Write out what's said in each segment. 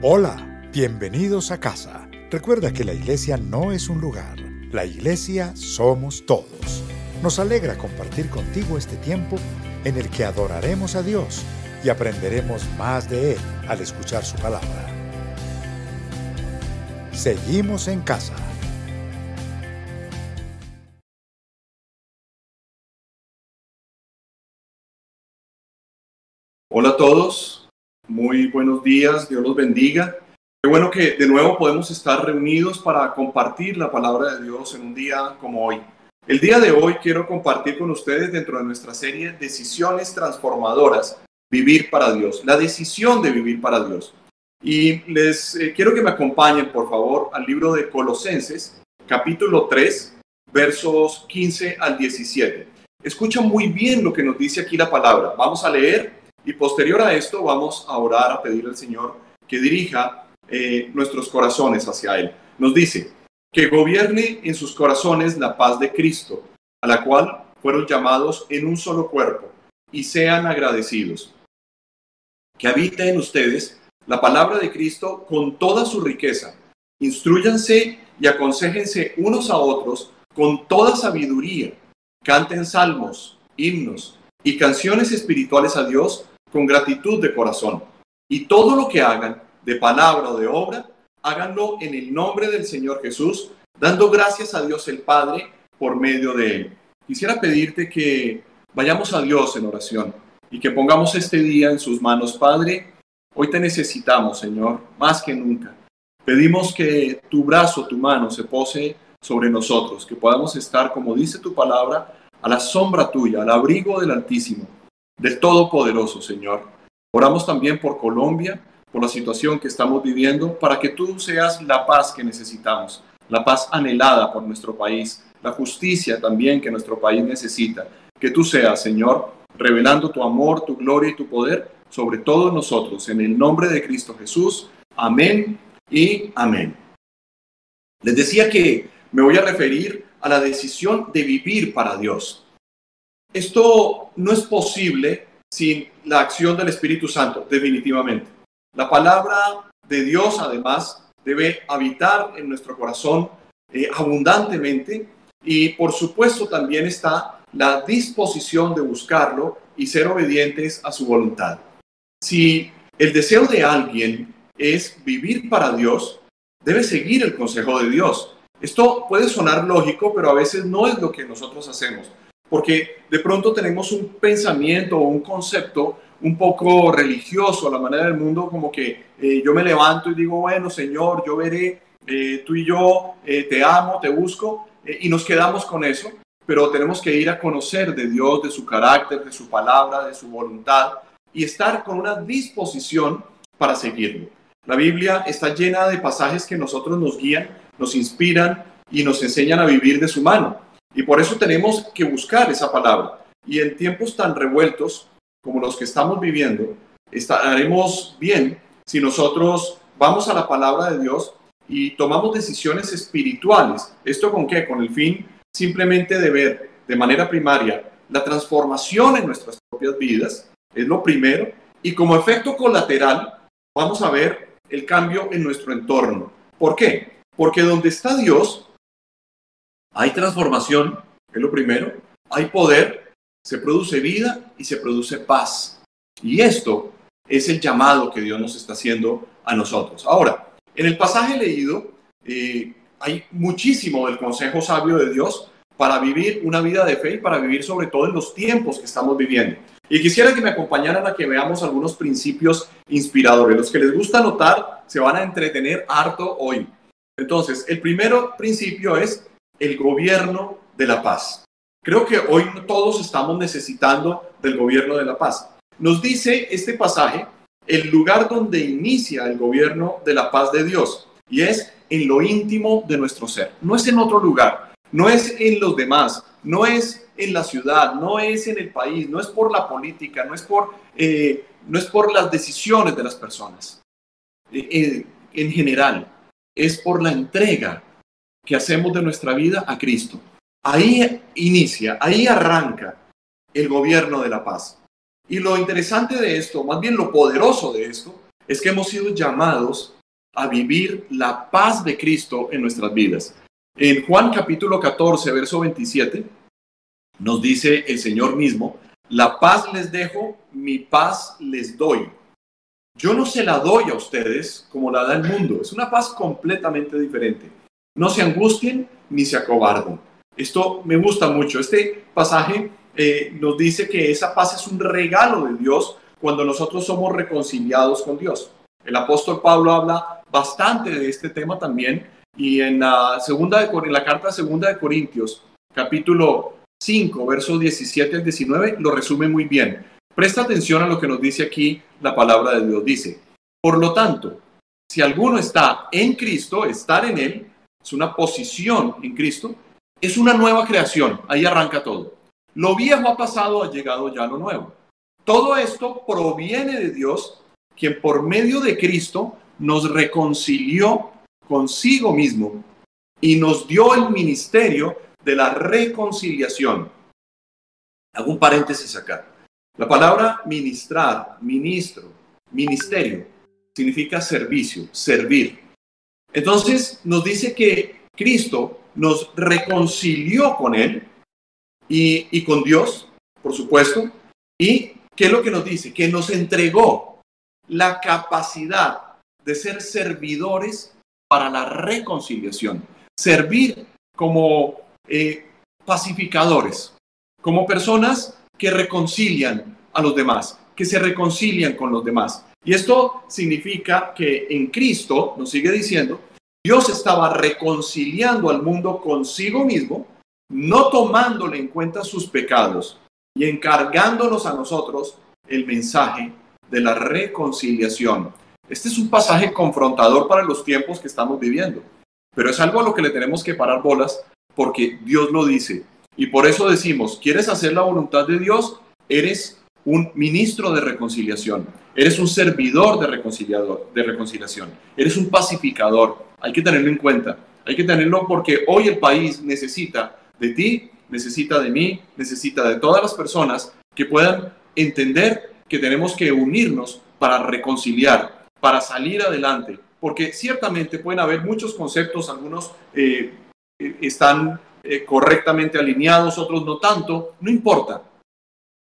Hola, bienvenidos a casa. Recuerda que la iglesia no es un lugar, la iglesia somos todos. Nos alegra compartir contigo este tiempo en el que adoraremos a Dios y aprenderemos más de Él al escuchar su palabra. Seguimos en casa. Hola a todos, muy buenos días, Dios los bendiga. Qué bueno que de nuevo podemos estar reunidos para compartir la palabra de Dios en un día como hoy. El día de hoy quiero compartir con ustedes dentro de nuestra serie Decisiones Transformadoras, Vivir para Dios, la decisión de vivir para Dios. Y les eh, quiero que me acompañen, por favor, al libro de Colosenses, capítulo 3, versos 15 al 17. Escucha muy bien lo que nos dice aquí la palabra. Vamos a leer y posterior a esto vamos a orar, a pedir al Señor que dirija eh, nuestros corazones hacia Él. Nos dice, que gobierne en sus corazones la paz de Cristo, a la cual fueron llamados en un solo cuerpo, y sean agradecidos. Que habite en ustedes la palabra de Cristo con toda su riqueza. Instruyanse y aconsejense unos a otros con toda sabiduría. Canten salmos, himnos y canciones espirituales a Dios con gratitud de corazón. Y todo lo que hagan, de palabra o de obra, háganlo en el nombre del Señor Jesús, dando gracias a Dios el Padre por medio de Él. Quisiera pedirte que vayamos a Dios en oración y que pongamos este día en sus manos, Padre. Hoy te necesitamos, Señor, más que nunca. Pedimos que tu brazo, tu mano se pose sobre nosotros, que podamos estar, como dice tu palabra, a la sombra tuya, al abrigo del Altísimo del Todopoderoso, Señor. Oramos también por Colombia, por la situación que estamos viviendo, para que tú seas la paz que necesitamos, la paz anhelada por nuestro país, la justicia también que nuestro país necesita. Que tú seas, Señor, revelando tu amor, tu gloria y tu poder sobre todos nosotros, en el nombre de Cristo Jesús. Amén y amén. Les decía que me voy a referir a la decisión de vivir para Dios. Esto no es posible sin la acción del Espíritu Santo, definitivamente. La palabra de Dios, además, debe habitar en nuestro corazón eh, abundantemente y, por supuesto, también está la disposición de buscarlo y ser obedientes a su voluntad. Si el deseo de alguien es vivir para Dios, debe seguir el consejo de Dios. Esto puede sonar lógico, pero a veces no es lo que nosotros hacemos porque de pronto tenemos un pensamiento o un concepto un poco religioso a la manera del mundo, como que eh, yo me levanto y digo, bueno, Señor, yo veré, eh, tú y yo eh, te amo, te busco, y nos quedamos con eso, pero tenemos que ir a conocer de Dios, de su carácter, de su palabra, de su voluntad, y estar con una disposición para seguirlo. La Biblia está llena de pasajes que nosotros nos guían, nos inspiran y nos enseñan a vivir de su mano. Y por eso tenemos que buscar esa palabra. Y en tiempos tan revueltos como los que estamos viviendo, estaremos bien si nosotros vamos a la palabra de Dios y tomamos decisiones espirituales. ¿Esto con qué? Con el fin simplemente de ver de manera primaria la transformación en nuestras propias vidas, es lo primero, y como efecto colateral vamos a ver el cambio en nuestro entorno. ¿Por qué? Porque donde está Dios, hay transformación, es lo primero, hay poder, se produce vida y se produce paz. Y esto es el llamado que Dios nos está haciendo a nosotros. Ahora, en el pasaje leído eh, hay muchísimo del consejo sabio de Dios para vivir una vida de fe y para vivir sobre todo en los tiempos que estamos viviendo. Y quisiera que me acompañaran a que veamos algunos principios inspiradores. Los que les gusta anotar se van a entretener harto hoy. Entonces, el primer principio es el gobierno de la paz. Creo que hoy todos estamos necesitando del gobierno de la paz. Nos dice este pasaje el lugar donde inicia el gobierno de la paz de Dios y es en lo íntimo de nuestro ser. No es en otro lugar, no es en los demás, no es en la ciudad, no es en el país, no es por la política, no es por, eh, no es por las decisiones de las personas. Eh, en general, es por la entrega que hacemos de nuestra vida a Cristo. Ahí inicia, ahí arranca el gobierno de la paz. Y lo interesante de esto, más bien lo poderoso de esto, es que hemos sido llamados a vivir la paz de Cristo en nuestras vidas. En Juan capítulo 14, verso 27, nos dice el Señor mismo, la paz les dejo, mi paz les doy. Yo no se la doy a ustedes como la da el mundo. Es una paz completamente diferente. No se angustien ni se acobarden. Esto me gusta mucho. Este pasaje eh, nos dice que esa paz es un regalo de Dios cuando nosotros somos reconciliados con Dios. El apóstol Pablo habla bastante de este tema también y en la, segunda de, en la carta segunda de Corintios, capítulo 5, versos 17 al 19, lo resume muy bien. Presta atención a lo que nos dice aquí la palabra de Dios. Dice, por lo tanto, si alguno está en Cristo, estar en Él, es una posición en Cristo, es una nueva creación. Ahí arranca todo. Lo viejo ha pasado, ha llegado ya lo nuevo. Todo esto proviene de Dios, quien por medio de Cristo nos reconcilió consigo mismo y nos dio el ministerio de la reconciliación. Hago un paréntesis acá. La palabra ministrar, ministro, ministerio, significa servicio, servir. Entonces nos dice que Cristo nos reconcilió con Él y, con Dios, por supuesto. ¿Y qué es lo que nos dice? Que nos entregó la capacidad de ser servidores para la reconciliación. Servir como eh, pacificadores, como personas que reconcilian a los demás, que se reconcilian con los demás. Y esto significa que en Cristo, nos sigue diciendo, Dios estaba reconciliando al mundo consigo mismo, no tomándole en cuenta sus pecados y encargándonos a nosotros el mensaje de la reconciliación. Este es un pasaje confrontador para los tiempos que estamos viviendo, pero es algo a lo que le tenemos que parar bolas porque Dios lo dice. Y por eso decimos, ¿quieres hacer la voluntad de Dios? Eres un ministro de reconciliación, eres un servidor de, reconciliador, de reconciliación, eres un pacificador. Hay que tenerlo en cuenta, hay que tenerlo porque hoy el país necesita de ti, necesita de mí, necesita de todas las personas que puedan entender que tenemos que unirnos para reconciliar, para salir adelante, porque ciertamente pueden haber muchos conceptos, algunos eh, están eh, correctamente alineados, otros no tanto, no importa.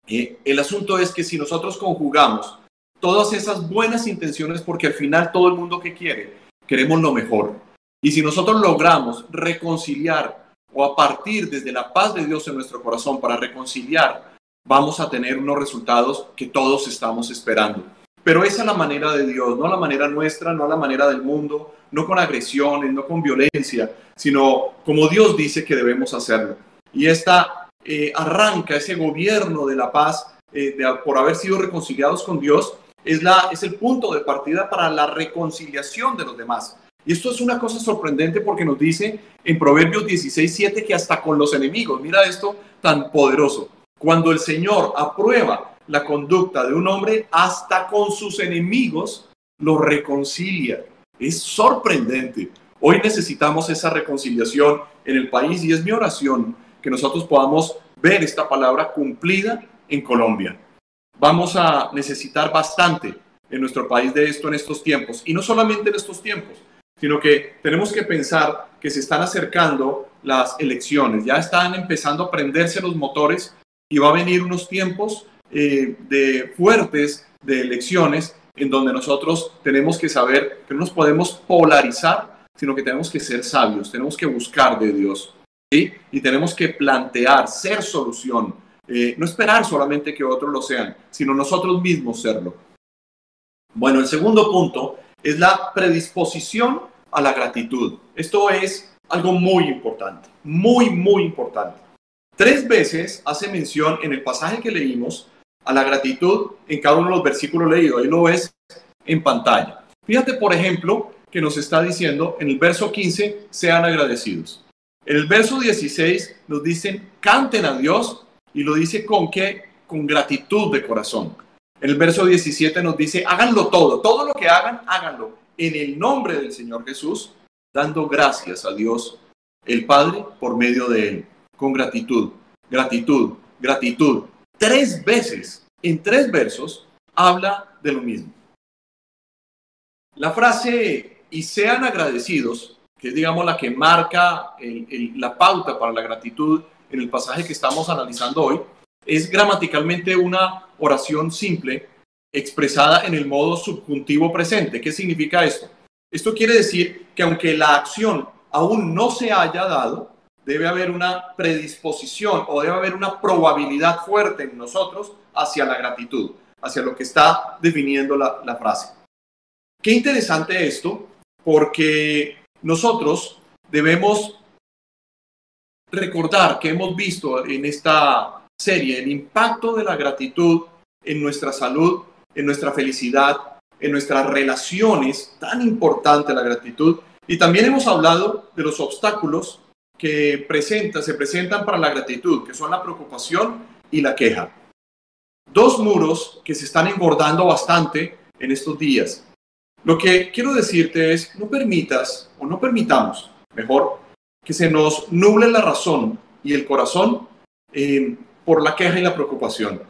Eh, el asunto es que si nosotros conjugamos todas esas buenas intenciones, porque al final todo el mundo que quiere, queremos lo mejor. Y si nosotros logramos reconciliar o a partir desde la paz de Dios en nuestro corazón para reconciliar, vamos a tener unos resultados que todos estamos esperando. Pero esa es la manera de Dios, no la manera nuestra, no la manera del mundo, no con agresiones, no con violencia, sino como Dios dice que debemos hacerlo. Y esta eh, arranca ese gobierno de la paz eh, por haber sido reconciliados con Dios, es, la, es el punto de partida para la reconciliación de los demás. Y esto es una cosa sorprendente porque nos dice en Proverbios 16, 7 que hasta con los enemigos, mira esto tan poderoso, cuando el Señor aprueba la conducta de un hombre, hasta con sus enemigos lo reconcilia. Es sorprendente. Hoy necesitamos esa reconciliación en el país y es mi oración que nosotros podamos ver esta palabra cumplida en Colombia. Vamos a necesitar bastante en nuestro país de esto en estos tiempos y no solamente en estos tiempos, sino que tenemos que pensar que se están acercando las elecciones, ya están empezando a prenderse los motores y va a venir unos tiempos eh, de fuertes de elecciones en donde nosotros tenemos que saber que no nos podemos polarizar, sino que tenemos que ser sabios, tenemos que buscar de Dios y tenemos que plantear, ser solución, eh, no esperar solamente que otros lo sean, sino nosotros mismos serlo. Bueno, el segundo punto es la predisposición a la gratitud. Esto es algo muy importante, muy, muy importante. Tres veces hace mención en el pasaje que leímos a la gratitud en cada uno de los versículos leídos. Ahí lo ves en pantalla. Fíjate, por ejemplo, que nos está diciendo en el verso 15, sean agradecidos. En el verso 16 nos dicen, canten a Dios y lo dice con qué? Con gratitud de corazón. En el verso 17 nos dice, háganlo todo, todo lo que hagan, háganlo en el nombre del Señor Jesús, dando gracias a Dios, el Padre, por medio de Él, con gratitud, gratitud, gratitud tres veces, en tres versos, habla de lo mismo. La frase y sean agradecidos, que es digamos la que marca la pauta para la gratitud en el pasaje que estamos analizando hoy, es gramaticalmente una oración simple expresada en el modo subjuntivo presente. ¿Qué significa esto? Esto quiere decir que aunque la acción aún no se haya dado, debe haber una predisposición o debe haber una probabilidad fuerte en nosotros hacia la gratitud, hacia lo que está definiendo la, frase. Qué interesante esto, porque nosotros debemos recordar que hemos visto en esta serie el impacto de la gratitud en nuestra salud, en nuestra felicidad, en nuestras relaciones, tan importante la gratitud. Y también hemos hablado de los obstáculos que presenta, se presentan para la gratitud, que son la preocupación y la queja. Dos muros que se están engordando bastante en estos días. Lo que quiero decirte es, no permitas o no permitamos, mejor, que se nos nuble la razón y el corazón eh, por la queja y la preocupación.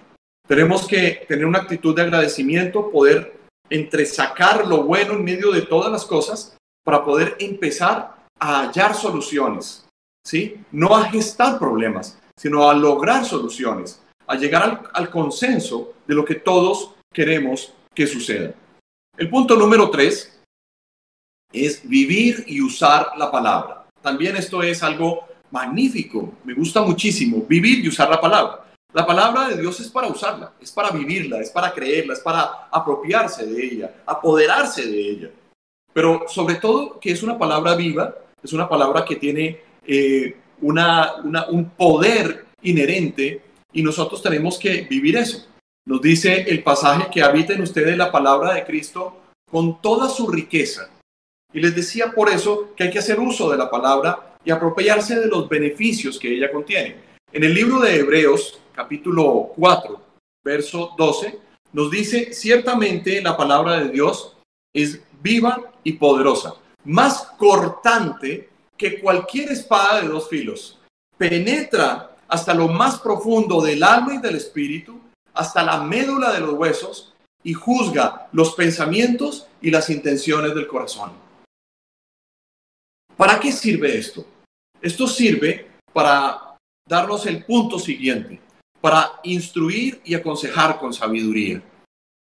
Tenemos que tener una actitud de agradecimiento, poder entresacar lo bueno en medio de todas las cosas para poder empezar a hallar soluciones, ¿sí? No a gestar problemas, sino a lograr soluciones, a llegar al, al consenso de lo que todos queremos que suceda. El punto número tres es vivir y usar la palabra. También esto es algo magnífico, me gusta muchísimo, vivir y usar la palabra. La palabra de Dios es para usarla, es para vivirla, es para creerla, es para apropiarse de ella, apoderarse de ella. Pero sobre todo que es una palabra viva, es una palabra que tiene eh, una, un poder inherente y nosotros tenemos que vivir eso. Nos dice el pasaje que habita en ustedes la palabra de Cristo con toda su riqueza. Y les decía por eso que hay que hacer uso de la palabra y apropiarse de los beneficios que ella contiene. En el libro de Hebreos, capítulo 4, verso 12, nos dice, ciertamente la palabra de Dios es viva y poderosa, más cortante que cualquier espada de dos filos. Penetra hasta lo más profundo del alma y del espíritu, hasta la médula de los huesos, y juzga los pensamientos y las intenciones del corazón. ¿Para qué sirve esto? Esto sirve para darnos el punto siguiente, para instruir y aconsejar con sabiduría.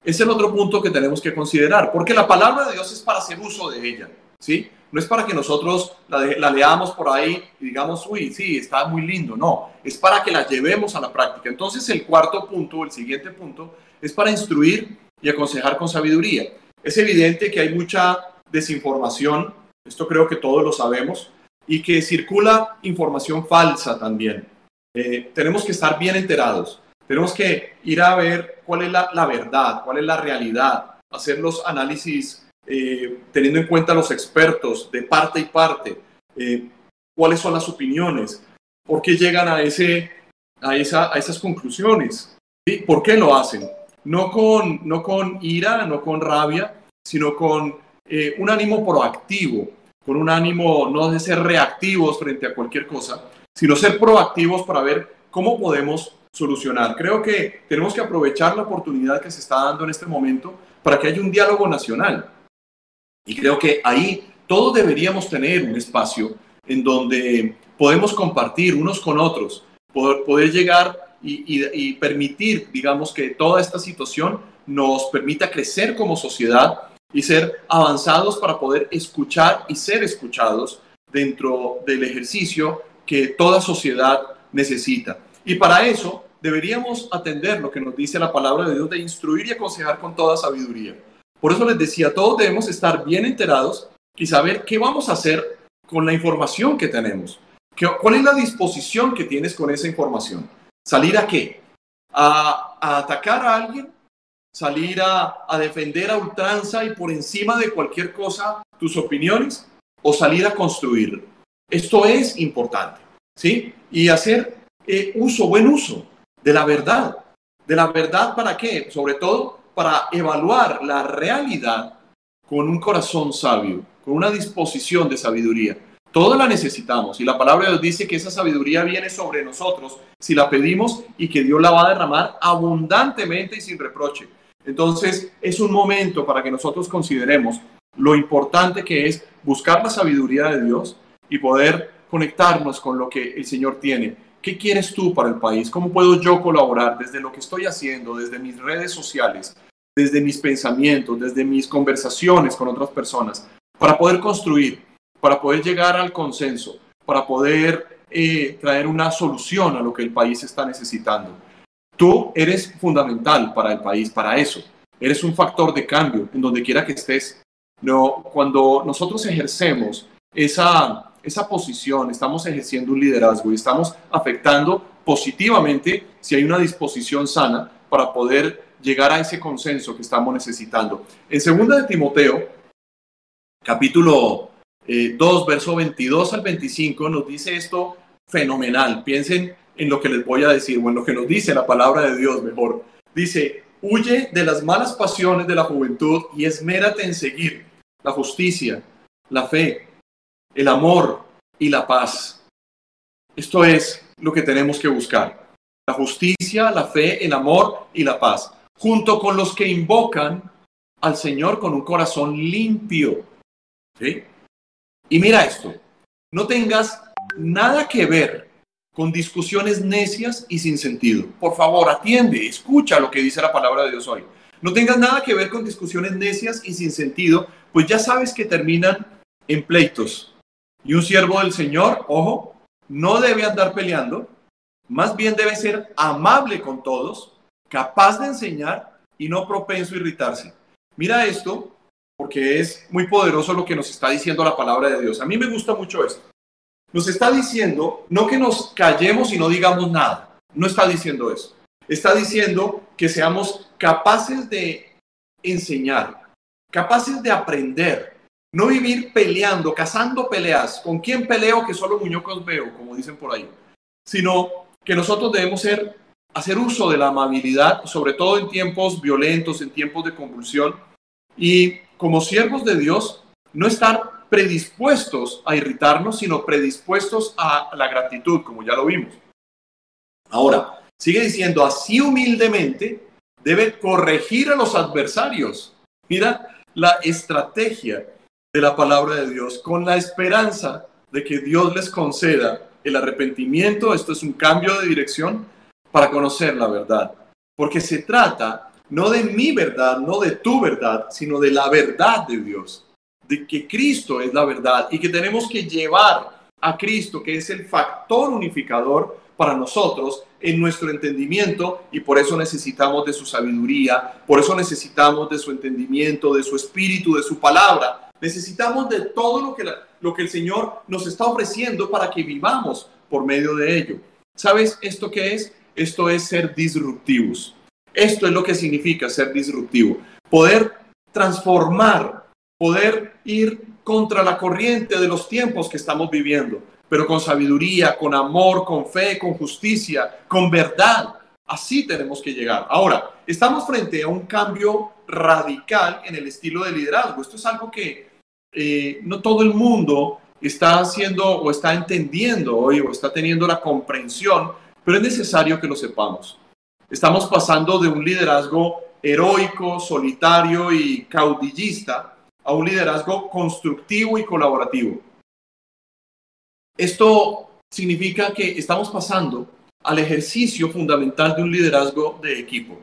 Es el otro punto que tenemos que considerar, porque la palabra de Dios es para hacer uso de ella, ¿sí? No es para que nosotros la, leamos por ahí y digamos, uy, sí, está muy lindo, no, es para que la llevemos a la práctica. Entonces el cuarto punto, el siguiente punto, es para instruir y aconsejar con sabiduría. Es evidente que hay mucha desinformación, esto creo que todos lo sabemos, y que circula información falsa también. Eh, tenemos que estar bien enterados, tenemos que ir a ver cuál es la, verdad, cuál es la realidad, hacer los análisis eh, teniendo en cuenta los expertos de parte y parte, eh, cuáles son las opiniones, por qué llegan a, ese, a, esa, a esas conclusiones, ¿sí? por qué lo hacen. No con, no con ira, no con rabia, sino con un ánimo proactivo, con un ánimo no de ser reactivos frente a cualquier cosa, sino ser proactivos para ver cómo podemos solucionar. Creo que tenemos que aprovechar la oportunidad que se está dando en este momento para que haya un diálogo nacional. Y creo que ahí todos deberíamos tener un espacio en donde podemos compartir unos con otros, poder, llegar y, y permitir, digamos, que toda esta situación nos permita crecer como sociedad y ser avanzados para poder escuchar y ser escuchados dentro del ejercicio que toda sociedad necesita. Y para eso deberíamos atender lo que nos dice la palabra de Dios de instruir y aconsejar con toda sabiduría. Por eso les decía, todos debemos estar bien enterados y saber qué vamos a hacer con la información que tenemos. ¿Cuál es la disposición que tienes con esa información? ¿Salir a qué? ¿A, atacar a alguien? salir a, defender a ultranza y por encima de cualquier cosa tus opiniones o salir a construir. Esto es importante, ¿sí? Y hacer eh, uso, buen uso de la verdad. ¿De la verdad para qué? Sobre todo para evaluar la realidad con un corazón sabio, con una disposición de sabiduría. Todo la necesitamos y la palabra de Dios dice que esa sabiduría viene sobre nosotros si la pedimos y que Dios la va a derramar abundantemente y sin reproche. Entonces, es un momento para que nosotros consideremos lo importante que es buscar la sabiduría de Dios y poder conectarnos con lo que el Señor tiene. ¿Qué quieres tú para el país? ¿Cómo puedo yo colaborar desde lo que estoy haciendo, desde mis redes sociales, desde mis pensamientos, desde mis conversaciones con otras personas, para poder construir, para poder llegar al consenso, para poder eh, traer una solución a lo que el país está necesitando? Tú eres fundamental para el país, para eso. Eres un factor de cambio en donde quiera que estés. No, cuando nosotros ejercemos esa, esa posición, estamos ejerciendo un liderazgo y estamos afectando positivamente si hay una disposición sana para poder llegar a ese consenso que estamos necesitando. En 2 de Timoteo, capítulo 2, eh, verso 22 al 25, nos dice esto fenomenal. Piensen en lo que les voy a decir, o en lo que nos dice la palabra de Dios mejor. Dice, huye de las malas pasiones de la juventud y esmérate en seguir la justicia, la fe, el amor y la paz. Esto es lo que tenemos que buscar. La justicia, la fe, el amor y la paz. Junto con los que invocan al Señor con un corazón limpio. Y mira esto. No tengas nada que ver con discusiones necias y sin sentido. Por favor, atiende, escucha lo que dice la palabra de Dios hoy. No tengas nada que ver con discusiones necias y sin sentido, pues ya sabes que terminan en pleitos. Y un siervo del Señor, ojo, no debe andar peleando, más bien debe ser amable con todos, capaz de enseñar y no propenso a irritarse. Mira esto, porque es muy poderoso lo que nos está diciendo la palabra de Dios. A mí me gusta mucho esto. Nos está diciendo no que nos callemos y no digamos nada. No está diciendo eso. Está diciendo que seamos capaces de enseñar, capaces de aprender, no vivir peleando, cazando peleas. ¿Con quién peleo que solo muñecos veo, como dicen por ahí? Sino que nosotros debemos ser, hacer uso de la amabilidad, sobre todo en tiempos violentos, en tiempos de convulsión, y como siervos de Dios, no estar predispuestos a irritarnos, sino predispuestos a la gratitud, como ya lo vimos. Ahora, sigue diciendo, así humildemente debe corregir a los adversarios. Mira la estrategia de la palabra de Dios con la esperanza de que Dios les conceda el arrepentimiento, esto es un cambio de dirección para conocer la verdad. Porque se trata no de mi verdad, no de tu verdad, sino de la verdad de Dios de que Cristo es la verdad y que tenemos que llevar a Cristo, que es el factor unificador para nosotros en nuestro entendimiento y por eso necesitamos de su sabiduría, por eso necesitamos de su entendimiento, de su espíritu, de su palabra. Necesitamos de todo lo que, lo que el Señor nos está ofreciendo para que vivamos por medio de ello. ¿Sabes esto qué es? Esto es ser disruptivos. Esto es lo que significa ser disruptivo. Poder transformar poder ir contra la corriente de los tiempos que estamos viviendo, pero con sabiduría, con amor, con fe, con justicia, con verdad. Así tenemos que llegar. Ahora, estamos frente a un cambio radical en el estilo de liderazgo. Esto es algo que eh, no todo el mundo está haciendo o está entendiendo hoy o está teniendo la comprensión, pero es necesario que lo sepamos. Estamos pasando de un liderazgo heroico, solitario y caudillista a un liderazgo constructivo y colaborativo. Esto significa que estamos pasando al ejercicio fundamental de un liderazgo de equipo.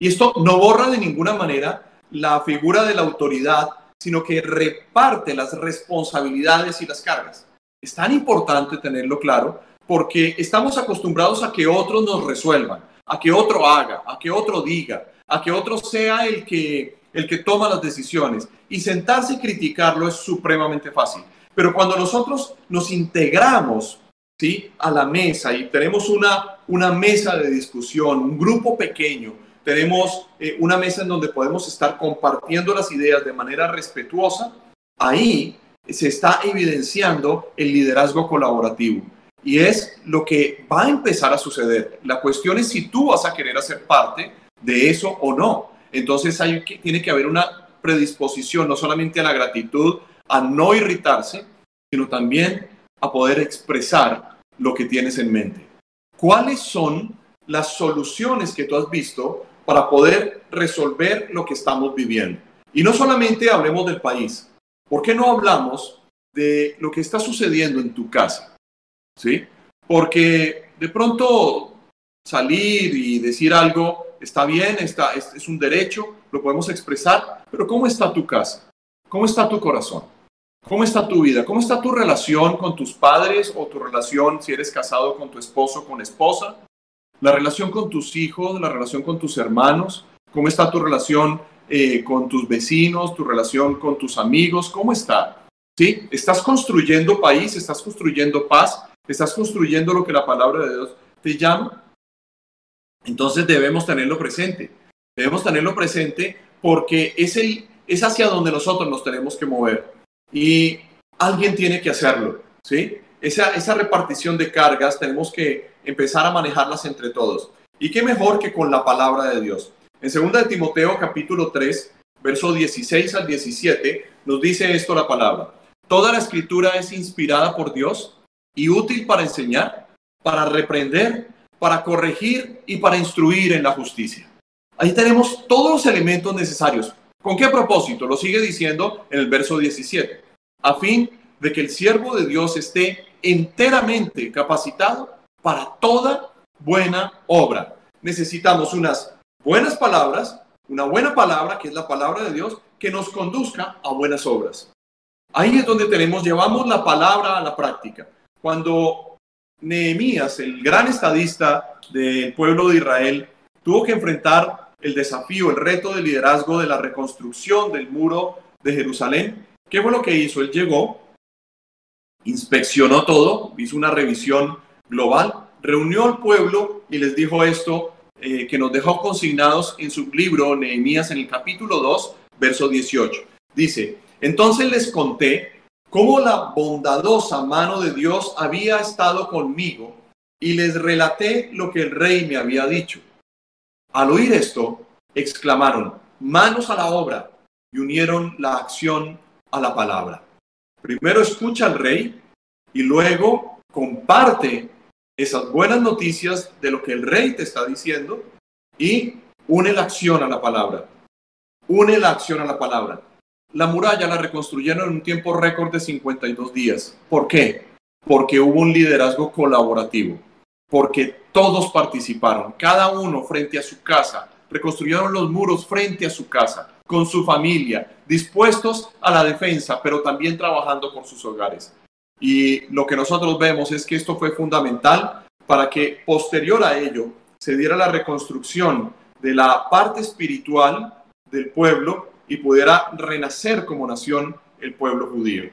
Y esto no borra de ninguna manera la figura de la autoridad, sino que reparte las responsabilidades y las cargas. Es tan importante tenerlo claro porque estamos acostumbrados a que otros nos resuelvan, a que otro haga, a que otro diga, a que otro sea el que el que toma las decisiones. Y sentarse y criticarlo es supremamente fácil. Pero cuando nosotros nos integramos ¿sí? a la mesa y tenemos una, una mesa de discusión, un grupo pequeño, tenemos eh, una mesa en donde podemos estar compartiendo las ideas de manera respetuosa, ahí se está evidenciando el liderazgo colaborativo. Y es lo que va a empezar a suceder. La cuestión es si tú vas a querer hacer parte de eso o no. Entonces hay que, tiene que haber una predisposición no solamente a la gratitud, a no irritarse, sino también a poder expresar lo que tienes en mente. ¿Cuáles son las soluciones que tú has visto para poder resolver lo que estamos viviendo? Y no solamente hablemos del país, ¿por qué no hablamos de lo que está sucediendo en tu casa? ¿Sí? Porque de pronto salir y decir algo está bien, está, es, un derecho, lo podemos expresar, pero ¿cómo está tu casa? ¿Cómo está tu corazón? ¿Cómo está tu vida? ¿Cómo está tu relación con tus padres o tu relación si eres casado con tu esposo con esposa? La relación con tus hijos, la relación con tus hermanos. ¿Cómo está tu relación eh, con tus vecinos, tu relación con tus amigos? ¿Cómo está? ¿Sí? ¿Estás construyendo país? ¿Estás construyendo paz? ¿Estás construyendo lo que la palabra de Dios te llama? Entonces debemos tenerlo presente. Debemos tenerlo presente porque es, el, es hacia donde nosotros nos tenemos que mover y alguien tiene que hacerlo, ¿sí? Esa, esa repartición de cargas tenemos que empezar a manejarlas entre todos. Y qué mejor que con la palabra de Dios. En 2 de Timoteo capítulo 3, verso 16 al 17, nos dice esto la palabra. Toda la escritura es inspirada por Dios y útil para enseñar, para reprender, para corregir y para instruir en la justicia. Ahí tenemos todos los elementos necesarios ¿Con qué propósito? Lo sigue diciendo en el verso 17. A fin de que el siervo de Dios esté enteramente capacitado para toda buena obra. Necesitamos unas buenas palabras, una buena palabra, que es la palabra de Dios, que nos conduzca a buenas obras. Ahí es donde tenemos, llevamos la palabra a la práctica. Cuando Nehemías, el gran estadista del pueblo de Israel, tuvo que enfrentar el desafío, el reto de liderazgo de la reconstrucción del muro de Jerusalén. ¿Qué fue lo que hizo? Él llegó, inspeccionó todo, hizo una revisión global, reunió al pueblo y les dijo esto eh, que nos dejó consignados en su libro Nehemías en el capítulo 2, verso 18. Dice, entonces les conté cómo la bondadosa mano de Dios había estado conmigo y les relaté lo que el rey me había dicho. Al oír esto, exclamaron, manos a la obra, y unieron la acción a la palabra. Primero escucha al rey y luego comparte esas buenas noticias de lo que el rey te está diciendo y une la acción a la palabra. Une la acción a la palabra. La muralla la reconstruyeron en un tiempo récord de 52 días. ¿Por qué? Porque hubo un liderazgo colaborativo porque todos participaron, cada uno frente a su casa, reconstruyeron los muros frente a su casa, con su familia, dispuestos a la defensa, pero también trabajando por sus hogares. Y lo que nosotros vemos es que esto fue fundamental para que posterior a ello se diera la reconstrucción de la parte espiritual del pueblo y pudiera renacer como nación el pueblo judío.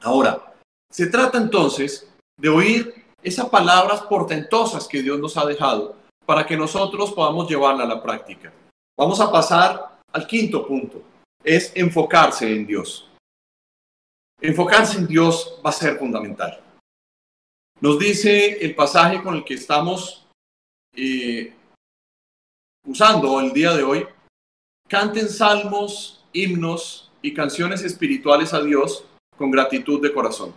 Ahora, se trata entonces de oír esas palabras portentosas que Dios nos ha dejado para que nosotros podamos llevarla a la práctica. Vamos a pasar al quinto punto, es enfocarse en Dios. Enfocarse en Dios va a ser fundamental. Nos dice el pasaje con el que estamos eh, usando el día de hoy, canten salmos, himnos y canciones espirituales a Dios con gratitud de corazón.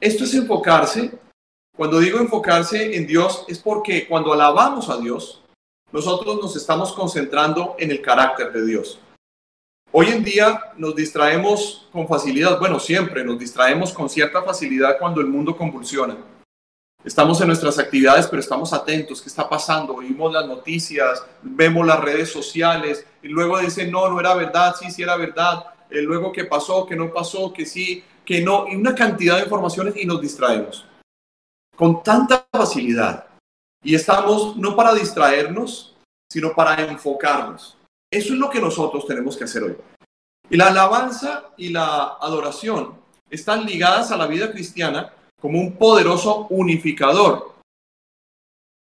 Esto es enfocarse cuando digo enfocarse en Dios es porque cuando alabamos a Dios, nosotros nos estamos concentrando en el carácter de Dios. Hoy en día nos distraemos con facilidad, bueno, siempre nos distraemos con cierta facilidad cuando el mundo convulsiona. Estamos en nuestras actividades, pero estamos atentos, ¿qué está pasando? Oímos las noticias, vemos las redes sociales y luego dicen, no, no era verdad, sí, sí era verdad, y luego qué pasó, que no pasó, que sí, que no, y una cantidad de informaciones y nos distraemos con tanta facilidad. Y estamos no para distraernos, sino para enfocarnos. Eso es lo que nosotros tenemos que hacer hoy. Y la alabanza y la adoración están ligadas a la vida cristiana como un poderoso unificador.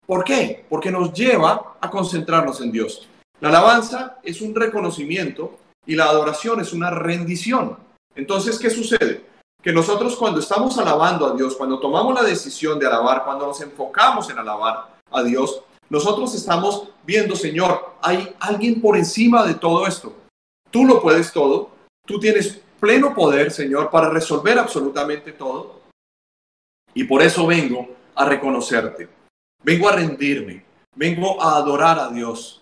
¿Por qué? Porque nos lleva a concentrarnos en Dios. La alabanza es un reconocimiento y la adoración es una rendición. Entonces, ¿qué sucede? que nosotros cuando estamos alabando a Dios, cuando tomamos la decisión de alabar, cuando nos enfocamos en alabar a Dios, nosotros estamos viendo, Señor, hay alguien por encima de todo esto. Tú lo puedes todo, tú tienes pleno poder, Señor, para resolver absolutamente todo. Y por eso vengo a reconocerte, vengo a rendirme, vengo a adorar a Dios.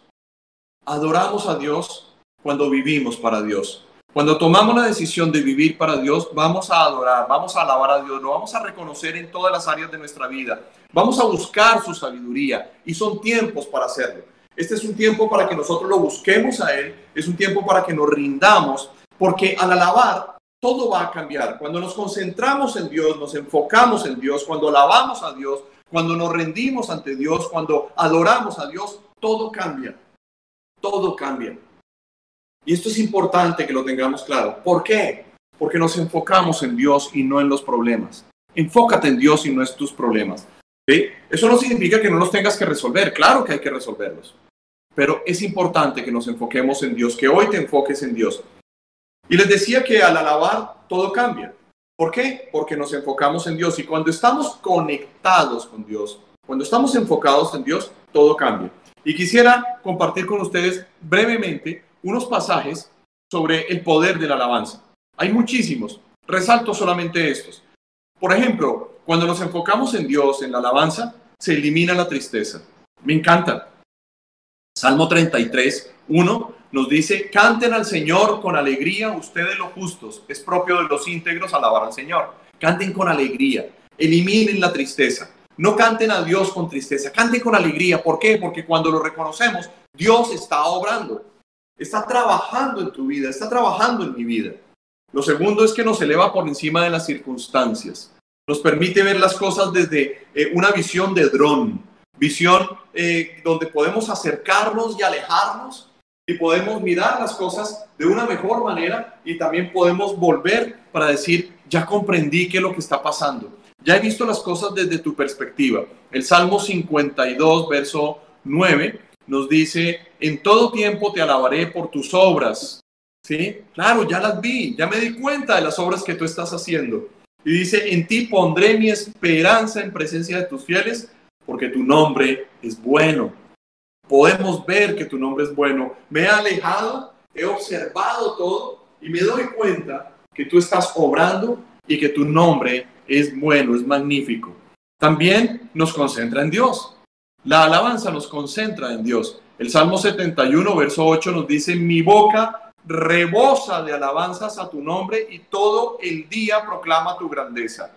Adoramos a Dios cuando vivimos para Dios. Cuando tomamos la decisión de vivir para Dios, vamos a adorar, vamos a alabar a Dios, lo vamos a reconocer en todas las áreas de nuestra vida. Vamos a buscar su sabiduría y son tiempos para hacerlo. Este es un tiempo para que nosotros lo busquemos a Él, es un tiempo para que nos rindamos, porque al alabar todo va a cambiar. Cuando nos concentramos en Dios, nos enfocamos en Dios, cuando alabamos a Dios, cuando nos rendimos ante Dios, cuando adoramos a Dios, todo cambia. Todo cambia. Y esto es importante que lo tengamos claro. ¿Por qué? Porque nos enfocamos en Dios y no en los problemas. Enfócate en Dios y no en tus problemas. Eso no significa que no los tengas que resolver. Claro que hay que resolverlos. Pero es importante que nos enfoquemos en Dios, que hoy te enfoques en Dios. Y les decía que al alabar todo cambia. ¿Por qué? Porque nos enfocamos en Dios. Y cuando estamos conectados con Dios, cuando estamos enfocados en Dios, todo cambia. Y quisiera compartir con ustedes brevemente unos pasajes sobre el poder de la alabanza. Hay muchísimos, resalto solamente estos. Por ejemplo, cuando nos enfocamos en Dios, en la alabanza, se elimina la tristeza. Me encanta. Salmo 33, 1 nos dice, canten al Señor con alegría ustedes los justos. Es propio de los íntegros alabar al Señor. Canten con alegría. Eliminen la tristeza. No canten a Dios con tristeza, canten con alegría. ¿Por qué? Porque cuando lo reconocemos, Dios está obrando está trabajando en tu vida, está trabajando en mi vida. Lo segundo es que nos eleva por encima de las circunstancias. Nos permite ver las cosas desde eh, una visión de dron, visión eh, donde podemos acercarnos y alejarnos y podemos mirar las cosas de una mejor manera y también podemos volver para decir, ya comprendí qué es lo que está pasando. Ya he visto las cosas desde tu perspectiva. El Salmo 52, verso 9, nos dice, en todo tiempo te alabaré por tus obras. ¿Sí? Claro, ya las vi, ya me di cuenta de las obras que tú estás haciendo. Y dice, en ti pondré mi esperanza en presencia de tus fieles, porque tu nombre es bueno. Podemos ver que tu nombre es bueno. Me he alejado, he observado todo y me doy cuenta que tú estás obrando y que tu nombre es bueno, es magnífico. También nos concentra en Dios. La alabanza nos concentra en Dios. El Salmo 71, verso 8 nos dice, mi boca rebosa de alabanzas a tu nombre y todo el día proclama tu grandeza.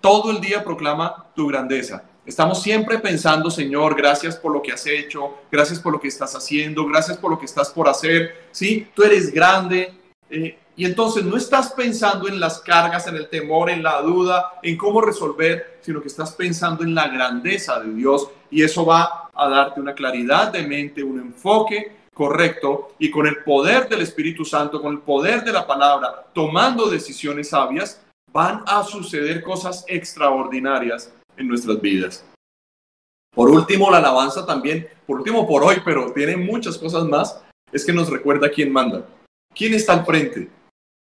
Todo el día proclama tu grandeza. Estamos siempre pensando, Señor, gracias por lo que has hecho, gracias por lo que estás haciendo, gracias por lo que estás por hacer. Sí, tú eres grande. Eh, y entonces no estás pensando en las cargas, en el temor, en la duda, en cómo resolver, sino que estás pensando en la grandeza de Dios y eso va a darte una claridad de mente, un enfoque correcto y con el poder del Espíritu Santo, con el poder de la palabra, tomando decisiones sabias, van a suceder cosas extraordinarias en nuestras vidas. Por último, la alabanza también, por último por hoy, pero tiene muchas cosas más, es que nos recuerda quién manda, quién está al frente,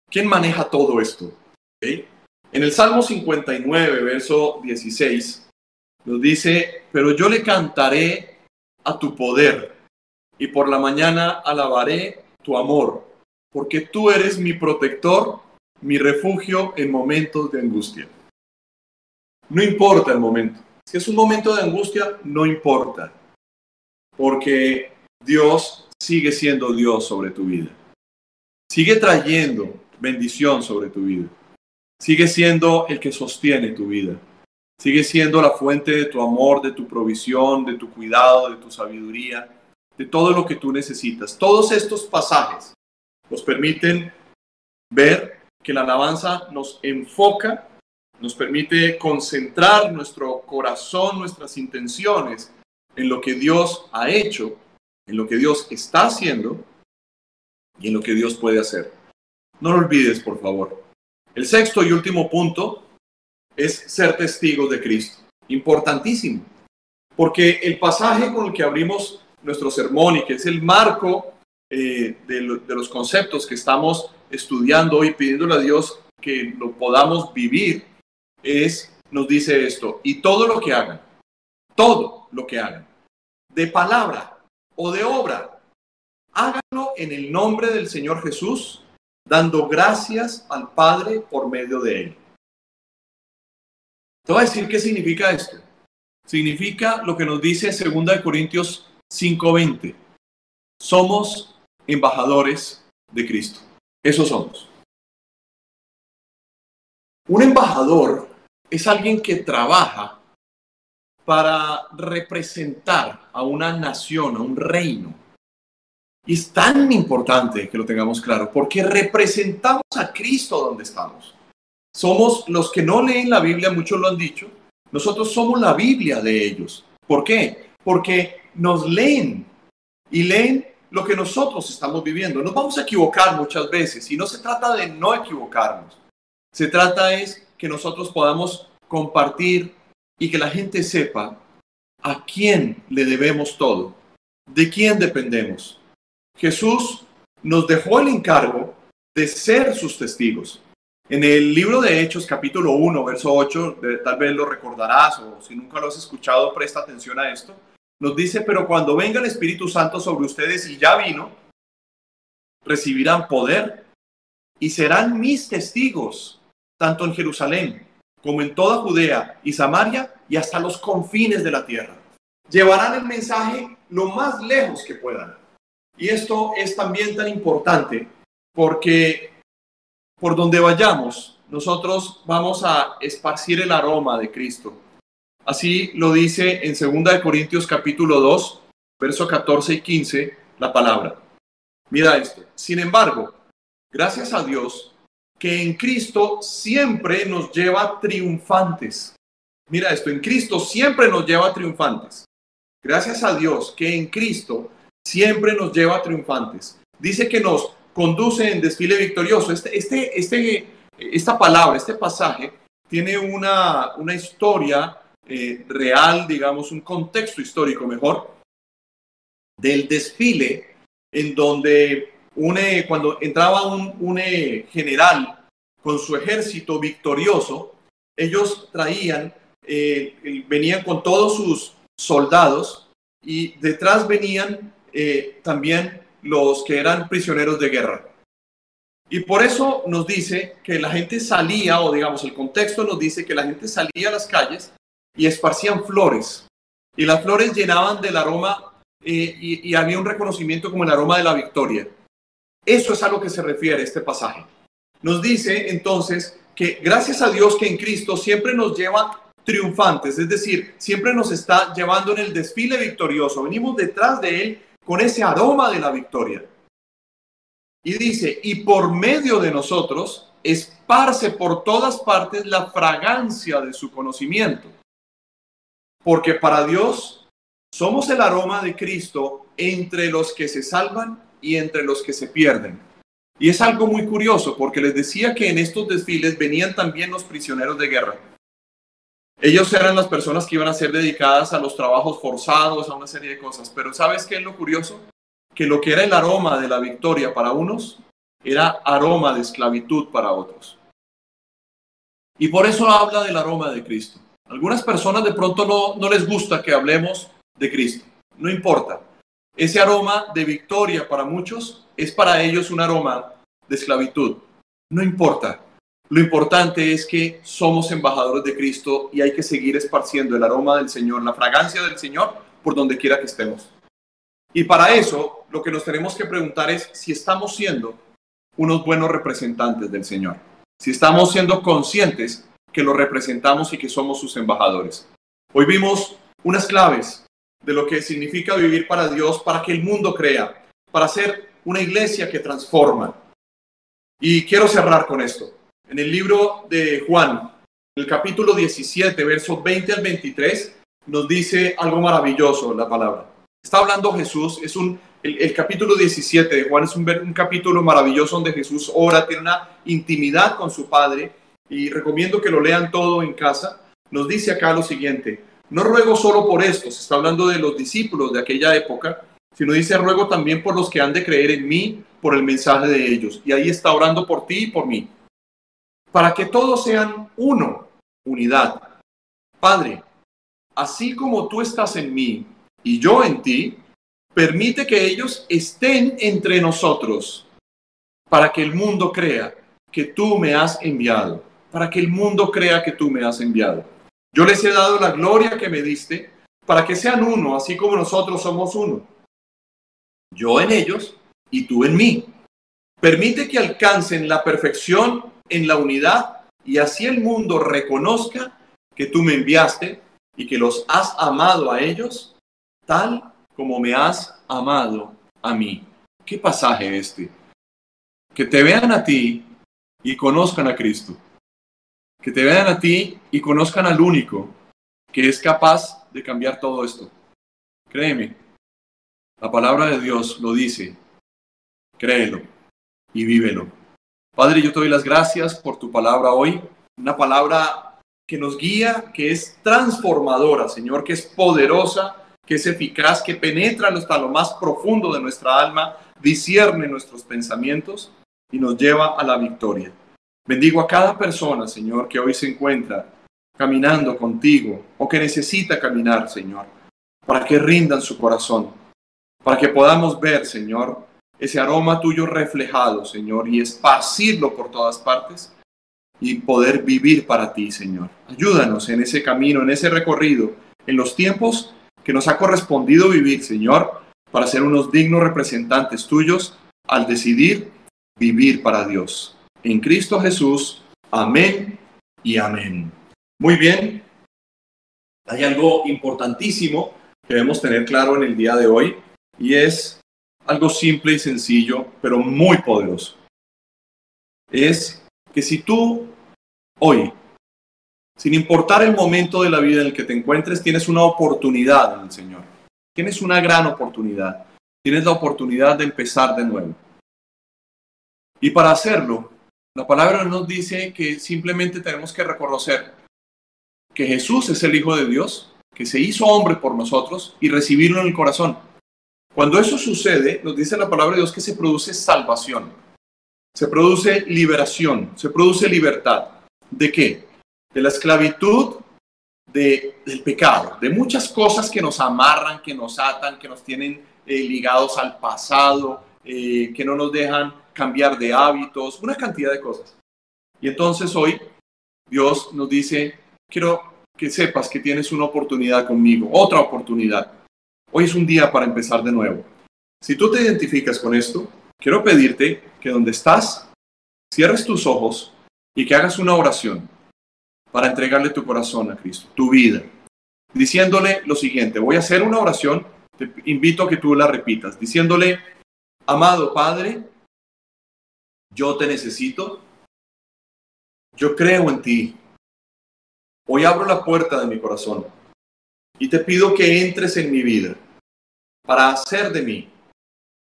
quién maneja todo esto. En el Salmo 59, verso 16, nos dice, pero yo le cantaré a tu poder y por la mañana alabaré tu amor, porque tú eres mi protector, mi refugio en momentos de angustia. No importa el momento. Si es un momento de angustia, no importa, porque Dios sigue siendo Dios sobre tu vida. Sigue trayendo bendición sobre tu vida. Sigue siendo el que sostiene tu vida. Sigue siendo la fuente de tu amor, de tu provisión, de tu cuidado, de tu sabiduría, de todo lo que tú necesitas. Todos estos pasajes nos permiten ver que la alabanza nos enfoca, nos permite concentrar nuestro corazón, nuestras intenciones en lo que Dios ha hecho, en lo que Dios está haciendo y en lo que Dios puede hacer. No lo olvides, por favor. El sexto y último punto es ser testigos de Cristo. Importantísimo. Porque el pasaje con el que abrimos nuestro sermón y que es el marco eh, de, los conceptos que estamos estudiando y pidiéndole a Dios que lo podamos vivir, es, nos dice esto, y todo lo que hagan, todo lo que hagan, de palabra o de obra, háganlo en el nombre del Señor Jesús, dando gracias al Padre por medio de él. Te a decir qué significa esto. Significa lo que nos dice 2 Corintios 5:20. Somos embajadores de Cristo. Eso somos. Un embajador es alguien que trabaja para representar a una nación, a un reino. Y es tan importante que lo tengamos claro, porque representamos a Cristo donde estamos. Somos los que no leen la Biblia, muchos lo han dicho, nosotros somos la Biblia de ellos. ¿Por qué? Porque nos leen y leen lo que nosotros estamos viviendo. Nos vamos a equivocar muchas veces y no se trata de no equivocarnos. Se trata es que nosotros podamos compartir y que la gente sepa a quién le debemos todo, de quién dependemos. Jesús nos dejó el encargo de ser sus testigos. En el libro de Hechos, capítulo 1, verso 8, tal vez lo recordarás o si nunca lo has escuchado, presta atención a esto. Nos dice, pero cuando venga el Espíritu Santo sobre ustedes y ya vino, recibirán poder y serán mis testigos, tanto en Jerusalén como en toda Judea y Samaria y hasta los confines de la tierra. Llevarán el mensaje lo más lejos que puedan. Y esto es también tan importante porque por donde vayamos, nosotros vamos a esparcir el aroma de Cristo. Así lo dice en 2 Corintios capítulo 2, verso 14 y 15, la palabra. Mira esto. Sin embargo, gracias a Dios que en Cristo siempre nos lleva triunfantes. Mira esto, en Cristo siempre nos lleva triunfantes. Gracias a Dios que en Cristo siempre nos lleva triunfantes. Dice que nos conduce en desfile victorioso. Este, este, este, esta palabra, este pasaje, tiene una, una historia eh, real, digamos, un contexto histórico mejor, del desfile en donde cuando entraba un, un eh, general con su ejército victorioso, ellos traían, eh, venían con todos sus soldados y detrás venían también los que eran prisioneros de guerra. Y por eso nos dice que la gente salía, o digamos, el contexto nos dice que la gente salía a las calles y esparcían flores. Y las flores llenaban del aroma eh, y, había un reconocimiento como el aroma de la victoria. Eso es a lo que se refiere este pasaje. Nos dice entonces que gracias a Dios que en Cristo siempre nos lleva triunfantes, es decir, siempre nos está llevando en el desfile victorioso. Venimos detrás de Él con ese aroma de la victoria. Y dice, y por medio de nosotros esparce por todas partes la fragancia de su conocimiento. Porque para Dios somos el aroma de Cristo entre los que se salvan y entre los que se pierden. Y es algo muy curioso porque les decía que en estos desfiles venían también los prisioneros de guerra. Ellos eran las personas que iban a ser dedicadas a los trabajos forzados, a una serie de cosas. Pero ¿sabes qué es lo curioso? Que lo que era el aroma de la victoria para unos era aroma de esclavitud para otros. Y por eso habla del aroma de Cristo. Algunas personas de pronto no, no les gusta que hablemos de Cristo. No importa. Ese aroma de victoria para muchos es para ellos un aroma de esclavitud. No importa. Lo importante es que somos embajadores de Cristo y hay que seguir esparciendo el aroma del Señor, la fragancia del Señor por donde quiera que estemos. Y para eso lo que nos tenemos que preguntar es si estamos siendo unos buenos representantes del Señor, si estamos siendo conscientes que lo representamos y que somos sus embajadores. Hoy vimos unas claves de lo que significa vivir para Dios, para que el mundo crea, para ser una iglesia que transforma. Y quiero cerrar con esto. En el libro de Juan, el capítulo 17, versos 20 al 23, nos dice algo maravilloso la palabra. Está hablando Jesús, es un, el, capítulo 17 de Juan es un, un capítulo maravilloso donde Jesús ora, tiene una intimidad con su Padre y recomiendo que lo lean todo en casa. Nos dice acá lo siguiente, no ruego solo por estos, está hablando de los discípulos de aquella época, sino dice ruego también por los que han de creer en mí por el mensaje de ellos. Y ahí está orando por ti y por mí para que todos sean uno, unidad. Padre, así como tú estás en mí y yo en ti, permite que ellos estén entre nosotros para que el mundo crea que tú me has enviado, para que el mundo crea que tú me has enviado. Yo les he dado la gloria que me diste para que sean uno, así como nosotros somos uno. Yo en ellos y tú en mí, Permite que alcancen la perfección en la unidad y así el mundo reconozca que tú me enviaste y que los has amado a ellos tal como me has amado a mí. ¿Qué pasaje este? Que te vean a ti y conozcan a Cristo. Que te vean a ti y conozcan al único que es capaz de cambiar todo esto. Créeme, la palabra de Dios lo dice. Créelo y vívelo. Padre, yo te doy las gracias por tu palabra hoy, una palabra que nos guía, que es transformadora, Señor, que es poderosa, que es eficaz, que penetra hasta lo más profundo de nuestra alma, discierne nuestros pensamientos y nos lleva a la victoria. Bendigo a cada persona, Señor, que hoy se encuentra caminando contigo o que necesita caminar, Señor, para que rindan su corazón, para que podamos ver, Señor, ese aroma tuyo reflejado, Señor, y esparcirlo por todas partes y poder vivir para ti, Señor. Ayúdanos en ese camino, en ese recorrido, en los tiempos que nos ha correspondido vivir, Señor, para ser unos dignos representantes tuyos al decidir vivir para Dios. En Cristo Jesús, amén y amén. Muy bien, hay algo importantísimo que debemos tener claro en el día de hoy y es algo simple y sencillo, pero muy poderoso. Es que si tú hoy, sin importar el momento de la vida en el que te encuentres, tienes una oportunidad en el Señor. Tienes una gran oportunidad. Tienes la oportunidad de empezar de nuevo. Y para hacerlo, la palabra nos dice que simplemente tenemos que reconocer que Jesús es el Hijo de Dios, que se hizo hombre por nosotros y recibirlo en el corazón. Cuando eso sucede, nos dice la palabra de Dios que se produce salvación, se produce liberación, se produce libertad. ¿De qué? De la esclavitud de, del pecado, de muchas cosas que nos amarran, que nos atan, que nos tienen eh, ligados al pasado, eh, que no nos dejan cambiar de hábitos, una cantidad de cosas. Y entonces hoy Dios nos dice, quiero que sepas que tienes una oportunidad conmigo, otra oportunidad. Hoy es un día para empezar de nuevo. Si tú te identificas con esto, quiero pedirte que donde estás, cierres tus ojos y que hagas una oración para entregarle tu corazón a Cristo, tu vida, diciéndole lo siguiente, voy a hacer una oración, te invito a que tú la repitas, diciéndole, amado Padre, yo te necesito, yo creo en ti, hoy abro la puerta de mi corazón y te pido que entres en mi vida para hacer de mí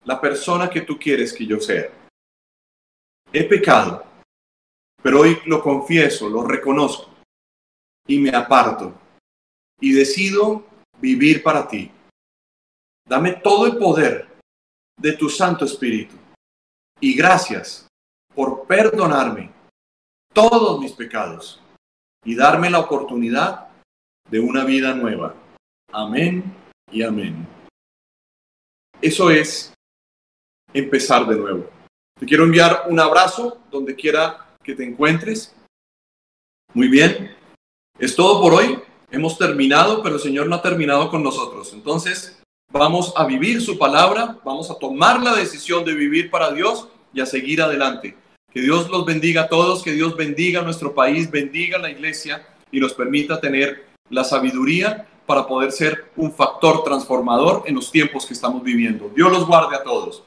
la persona que tú quieres que yo sea. He pecado, pero hoy lo confieso, lo reconozco y me aparto y decido vivir para ti. Dame todo el poder de tu Santo Espíritu y gracias por perdonarme todos mis pecados y darme la oportunidad de una vida nueva. Amén y amén. Eso es empezar de nuevo. Te quiero enviar un abrazo donde quiera que te encuentres. Muy bien. Es todo por hoy. Hemos terminado, pero el Señor no ha terminado con nosotros. Entonces, vamos a vivir su palabra, vamos a tomar la decisión de vivir para Dios y a seguir adelante. Que Dios los bendiga a todos, que Dios bendiga nuestro país, bendiga la iglesia y nos permita tener la sabiduría para poder ser un factor transformador en los tiempos que estamos viviendo. Dios los guarde a todos.